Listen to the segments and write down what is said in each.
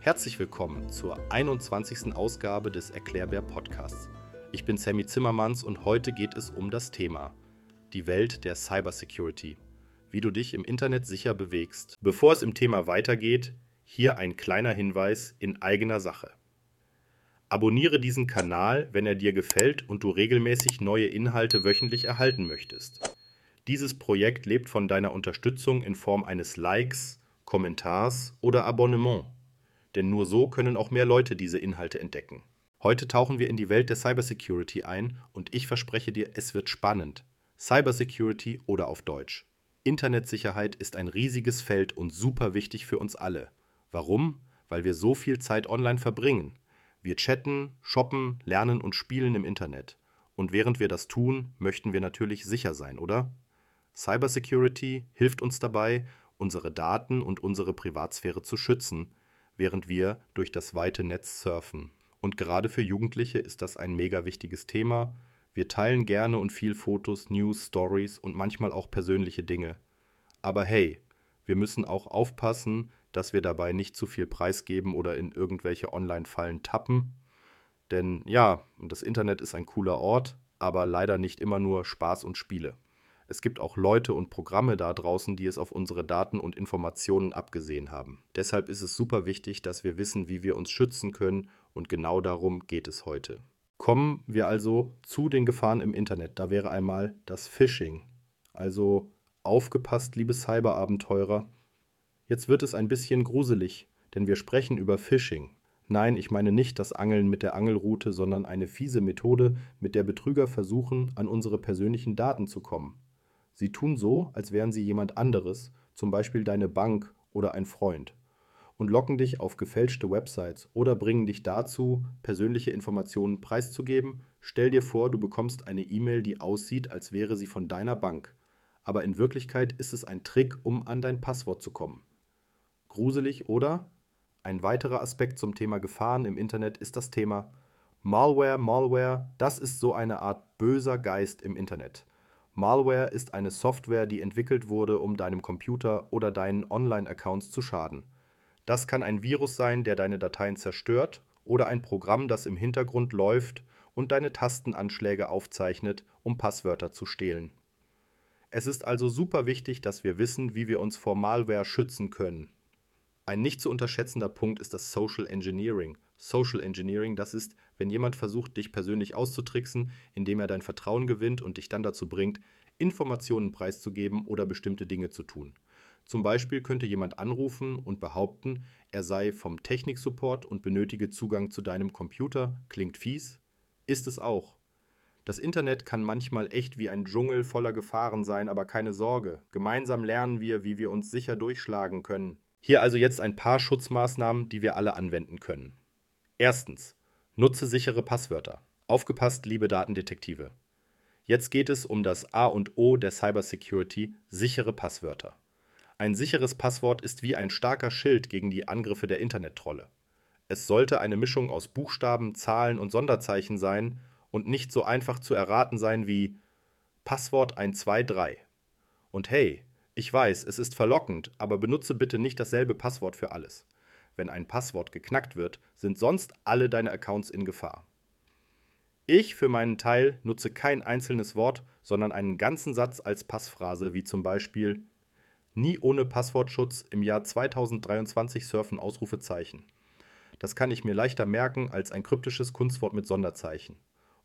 Herzlich willkommen zur 21. Ausgabe des Erklärbär Podcasts. Ich bin Sammy Zimmermanns und heute geht es um das Thema die Welt der Cybersecurity, wie du dich im Internet sicher bewegst. Bevor es im Thema weitergeht, hier ein kleiner Hinweis in eigener Sache. Abonniere diesen Kanal, wenn er dir gefällt und du regelmäßig neue Inhalte wöchentlich erhalten möchtest. Dieses Projekt lebt von deiner Unterstützung in Form eines Likes, Kommentars oder Abonnement denn nur so können auch mehr Leute diese Inhalte entdecken. Heute tauchen wir in die Welt der Cybersecurity ein und ich verspreche dir, es wird spannend. Cybersecurity oder auf Deutsch. Internetsicherheit ist ein riesiges Feld und super wichtig für uns alle. Warum? Weil wir so viel Zeit online verbringen. Wir chatten, shoppen, lernen und spielen im Internet. Und während wir das tun, möchten wir natürlich sicher sein, oder? Cybersecurity hilft uns dabei, unsere Daten und unsere Privatsphäre zu schützen, während wir durch das weite Netz surfen. Und gerade für Jugendliche ist das ein mega wichtiges Thema. Wir teilen gerne und viel Fotos, News, Stories und manchmal auch persönliche Dinge. Aber hey, wir müssen auch aufpassen, dass wir dabei nicht zu viel preisgeben oder in irgendwelche Online-Fallen tappen. Denn ja, das Internet ist ein cooler Ort, aber leider nicht immer nur Spaß und Spiele. Es gibt auch Leute und Programme da draußen, die es auf unsere Daten und Informationen abgesehen haben. Deshalb ist es super wichtig, dass wir wissen, wie wir uns schützen können und genau darum geht es heute. Kommen wir also zu den Gefahren im Internet. Da wäre einmal das Phishing. Also aufgepasst, liebe Cyberabenteurer. Jetzt wird es ein bisschen gruselig, denn wir sprechen über Phishing. Nein, ich meine nicht das Angeln mit der Angelrute, sondern eine fiese Methode, mit der Betrüger versuchen, an unsere persönlichen Daten zu kommen. Sie tun so, als wären sie jemand anderes, zum Beispiel deine Bank oder ein Freund, und locken dich auf gefälschte Websites oder bringen dich dazu, persönliche Informationen preiszugeben. Stell dir vor, du bekommst eine E-Mail, die aussieht, als wäre sie von deiner Bank. Aber in Wirklichkeit ist es ein Trick, um an dein Passwort zu kommen. Gruselig, oder? Ein weiterer Aspekt zum Thema Gefahren im Internet ist das Thema Malware. Malware, das ist so eine Art böser Geist im Internet. Malware ist eine Software, die entwickelt wurde, um deinem Computer oder deinen Online-Accounts zu schaden. Das kann ein Virus sein, der deine Dateien zerstört, oder ein Programm, das im Hintergrund läuft und deine Tastenanschläge aufzeichnet, um Passwörter zu stehlen. Es ist also super wichtig, dass wir wissen, wie wir uns vor Malware schützen können. Ein nicht zu unterschätzender Punkt ist das Social Engineering. Social Engineering, das ist, wenn jemand versucht, dich persönlich auszutricksen, indem er dein Vertrauen gewinnt und dich dann dazu bringt, Informationen preiszugeben oder bestimmte Dinge zu tun. Zum Beispiel könnte jemand anrufen und behaupten, er sei vom Techniksupport und benötige Zugang zu deinem Computer. Klingt fies? Ist es auch. Das Internet kann manchmal echt wie ein Dschungel voller Gefahren sein, aber keine Sorge. Gemeinsam lernen wir, wie wir uns sicher durchschlagen können. Hier also jetzt ein paar Schutzmaßnahmen, die wir alle anwenden können. Erstens. Nutze sichere Passwörter. Aufgepasst, liebe Datendetektive. Jetzt geht es um das A und O der Cybersecurity, sichere Passwörter. Ein sicheres Passwort ist wie ein starker Schild gegen die Angriffe der Internettrolle. Es sollte eine Mischung aus Buchstaben, Zahlen und Sonderzeichen sein und nicht so einfach zu erraten sein wie Passwort 123. Und hey, ich weiß, es ist verlockend, aber benutze bitte nicht dasselbe Passwort für alles. Wenn ein Passwort geknackt wird, sind sonst alle deine Accounts in Gefahr. Ich für meinen Teil nutze kein einzelnes Wort, sondern einen ganzen Satz als Passphrase, wie zum Beispiel Nie ohne Passwortschutz im Jahr 2023 surfen Ausrufezeichen. Das kann ich mir leichter merken als ein kryptisches Kunstwort mit Sonderzeichen.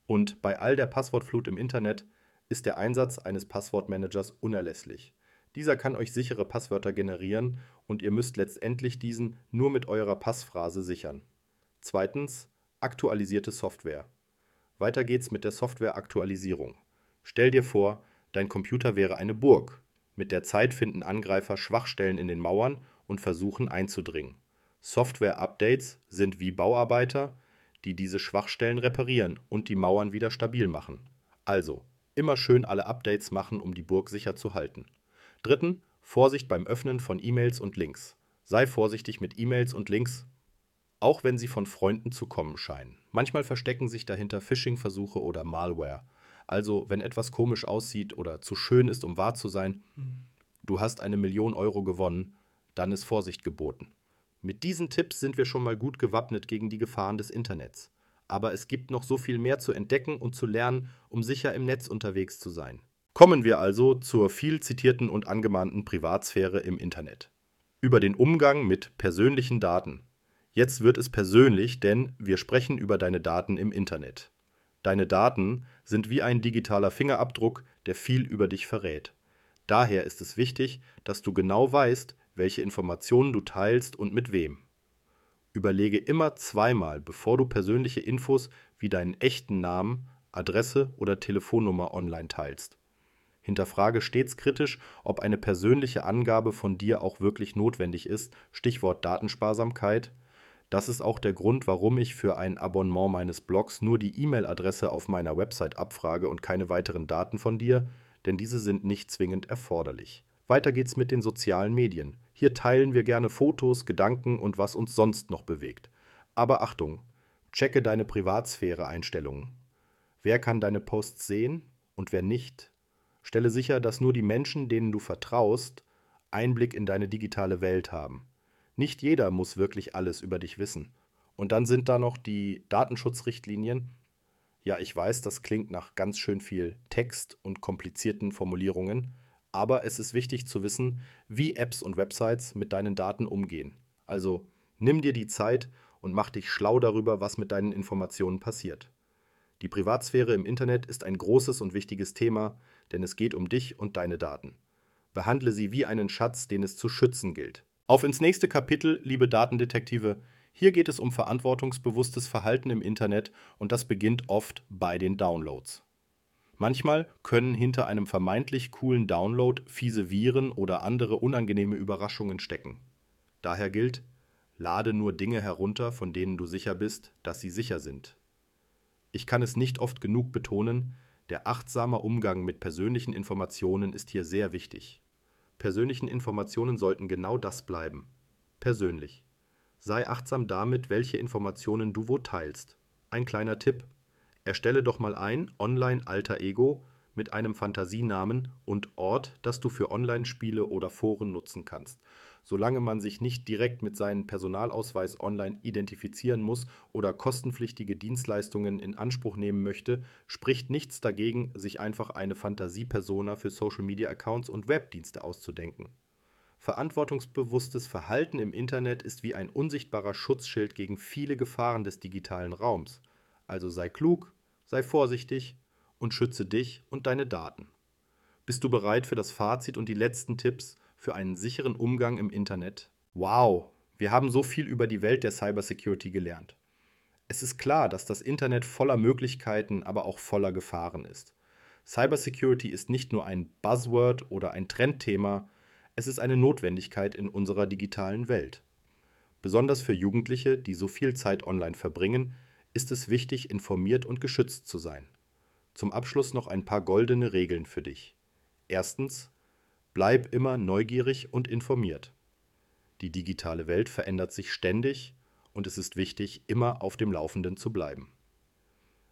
Und bei all der Passwortflut im Internet ist der Einsatz eines Passwortmanagers unerlässlich. Dieser kann euch sichere Passwörter generieren und ihr müsst letztendlich diesen nur mit eurer Passphrase sichern. Zweitens, aktualisierte Software. Weiter geht's mit der Softwareaktualisierung. Stell dir vor, dein Computer wäre eine Burg. Mit der Zeit finden Angreifer Schwachstellen in den Mauern und versuchen einzudringen. Software-Updates sind wie Bauarbeiter, die diese Schwachstellen reparieren und die Mauern wieder stabil machen. Also, immer schön alle Updates machen, um die Burg sicher zu halten. Dritten, Vorsicht beim Öffnen von E-Mails und Links. Sei vorsichtig mit E-Mails und Links, auch wenn sie von Freunden zu kommen scheinen. Manchmal verstecken sich dahinter Phishing-Versuche oder Malware. Also, wenn etwas komisch aussieht oder zu schön ist, um wahr zu sein, du hast eine Million Euro gewonnen, dann ist Vorsicht geboten. Mit diesen Tipps sind wir schon mal gut gewappnet gegen die Gefahren des Internets. Aber es gibt noch so viel mehr zu entdecken und zu lernen, um sicher im Netz unterwegs zu sein. Kommen wir also zur viel zitierten und angemahnten Privatsphäre im Internet. Über den Umgang mit persönlichen Daten. Jetzt wird es persönlich, denn wir sprechen über deine Daten im Internet. Deine Daten sind wie ein digitaler Fingerabdruck, der viel über dich verrät. Daher ist es wichtig, dass du genau weißt, welche Informationen du teilst und mit wem. Überlege immer zweimal, bevor du persönliche Infos wie deinen echten Namen, Adresse oder Telefonnummer online teilst. Hinterfrage stets kritisch, ob eine persönliche Angabe von dir auch wirklich notwendig ist, Stichwort Datensparsamkeit. Das ist auch der Grund, warum ich für ein Abonnement meines Blogs nur die E-Mail-Adresse auf meiner Website abfrage und keine weiteren Daten von dir, denn diese sind nicht zwingend erforderlich. Weiter geht's mit den sozialen Medien. Hier teilen wir gerne Fotos, Gedanken und was uns sonst noch bewegt. Aber Achtung, checke deine Privatsphäre-Einstellungen. Wer kann deine Posts sehen und wer nicht? Stelle sicher, dass nur die Menschen, denen du vertraust, Einblick in deine digitale Welt haben. Nicht jeder muss wirklich alles über dich wissen. Und dann sind da noch die Datenschutzrichtlinien. Ja, ich weiß, das klingt nach ganz schön viel Text und komplizierten Formulierungen, aber es ist wichtig zu wissen, wie Apps und Websites mit deinen Daten umgehen. Also nimm dir die Zeit und mach dich schlau darüber, was mit deinen Informationen passiert. Die Privatsphäre im Internet ist ein großes und wichtiges Thema, denn es geht um dich und deine Daten. Behandle sie wie einen Schatz, den es zu schützen gilt. Auf ins nächste Kapitel, liebe Datendetektive. Hier geht es um verantwortungsbewusstes Verhalten im Internet und das beginnt oft bei den Downloads. Manchmal können hinter einem vermeintlich coolen Download fiese Viren oder andere unangenehme Überraschungen stecken. Daher gilt, lade nur Dinge herunter, von denen du sicher bist, dass sie sicher sind. Ich kann es nicht oft genug betonen, der achtsame Umgang mit persönlichen Informationen ist hier sehr wichtig. Persönlichen Informationen sollten genau das bleiben. Persönlich. Sei achtsam damit, welche Informationen du wo teilst. Ein kleiner Tipp. Erstelle doch mal ein Online-Alter Ego mit einem Fantasienamen und Ort, das du für Online-Spiele oder Foren nutzen kannst solange man sich nicht direkt mit seinem Personalausweis online identifizieren muss oder kostenpflichtige Dienstleistungen in Anspruch nehmen möchte, spricht nichts dagegen, sich einfach eine Fantasiepersona für Social-Media-Accounts und Webdienste auszudenken. Verantwortungsbewusstes Verhalten im Internet ist wie ein unsichtbarer Schutzschild gegen viele Gefahren des digitalen Raums. Also sei klug, sei vorsichtig und schütze dich und deine Daten. Bist du bereit für das Fazit und die letzten Tipps, für einen sicheren Umgang im Internet. Wow, wir haben so viel über die Welt der Cybersecurity gelernt. Es ist klar, dass das Internet voller Möglichkeiten, aber auch voller Gefahren ist. Cybersecurity ist nicht nur ein Buzzword oder ein Trendthema, es ist eine Notwendigkeit in unserer digitalen Welt. Besonders für Jugendliche, die so viel Zeit online verbringen, ist es wichtig, informiert und geschützt zu sein. Zum Abschluss noch ein paar goldene Regeln für dich. Erstens, Bleib immer neugierig und informiert. Die digitale Welt verändert sich ständig und es ist wichtig, immer auf dem Laufenden zu bleiben.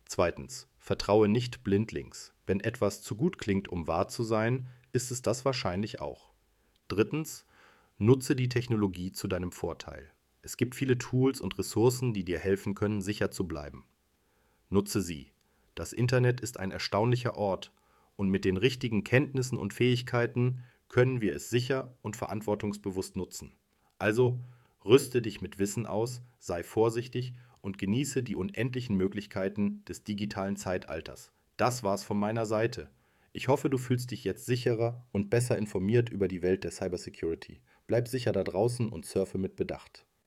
Zweitens. Vertraue nicht blindlings. Wenn etwas zu gut klingt, um wahr zu sein, ist es das wahrscheinlich auch. Drittens. Nutze die Technologie zu deinem Vorteil. Es gibt viele Tools und Ressourcen, die dir helfen können, sicher zu bleiben. Nutze sie. Das Internet ist ein erstaunlicher Ort und mit den richtigen Kenntnissen und Fähigkeiten können wir es sicher und verantwortungsbewusst nutzen. Also rüste dich mit Wissen aus, sei vorsichtig und genieße die unendlichen Möglichkeiten des digitalen Zeitalters. Das war's von meiner Seite. Ich hoffe, du fühlst dich jetzt sicherer und besser informiert über die Welt der Cybersecurity. Bleib sicher da draußen und surfe mit Bedacht.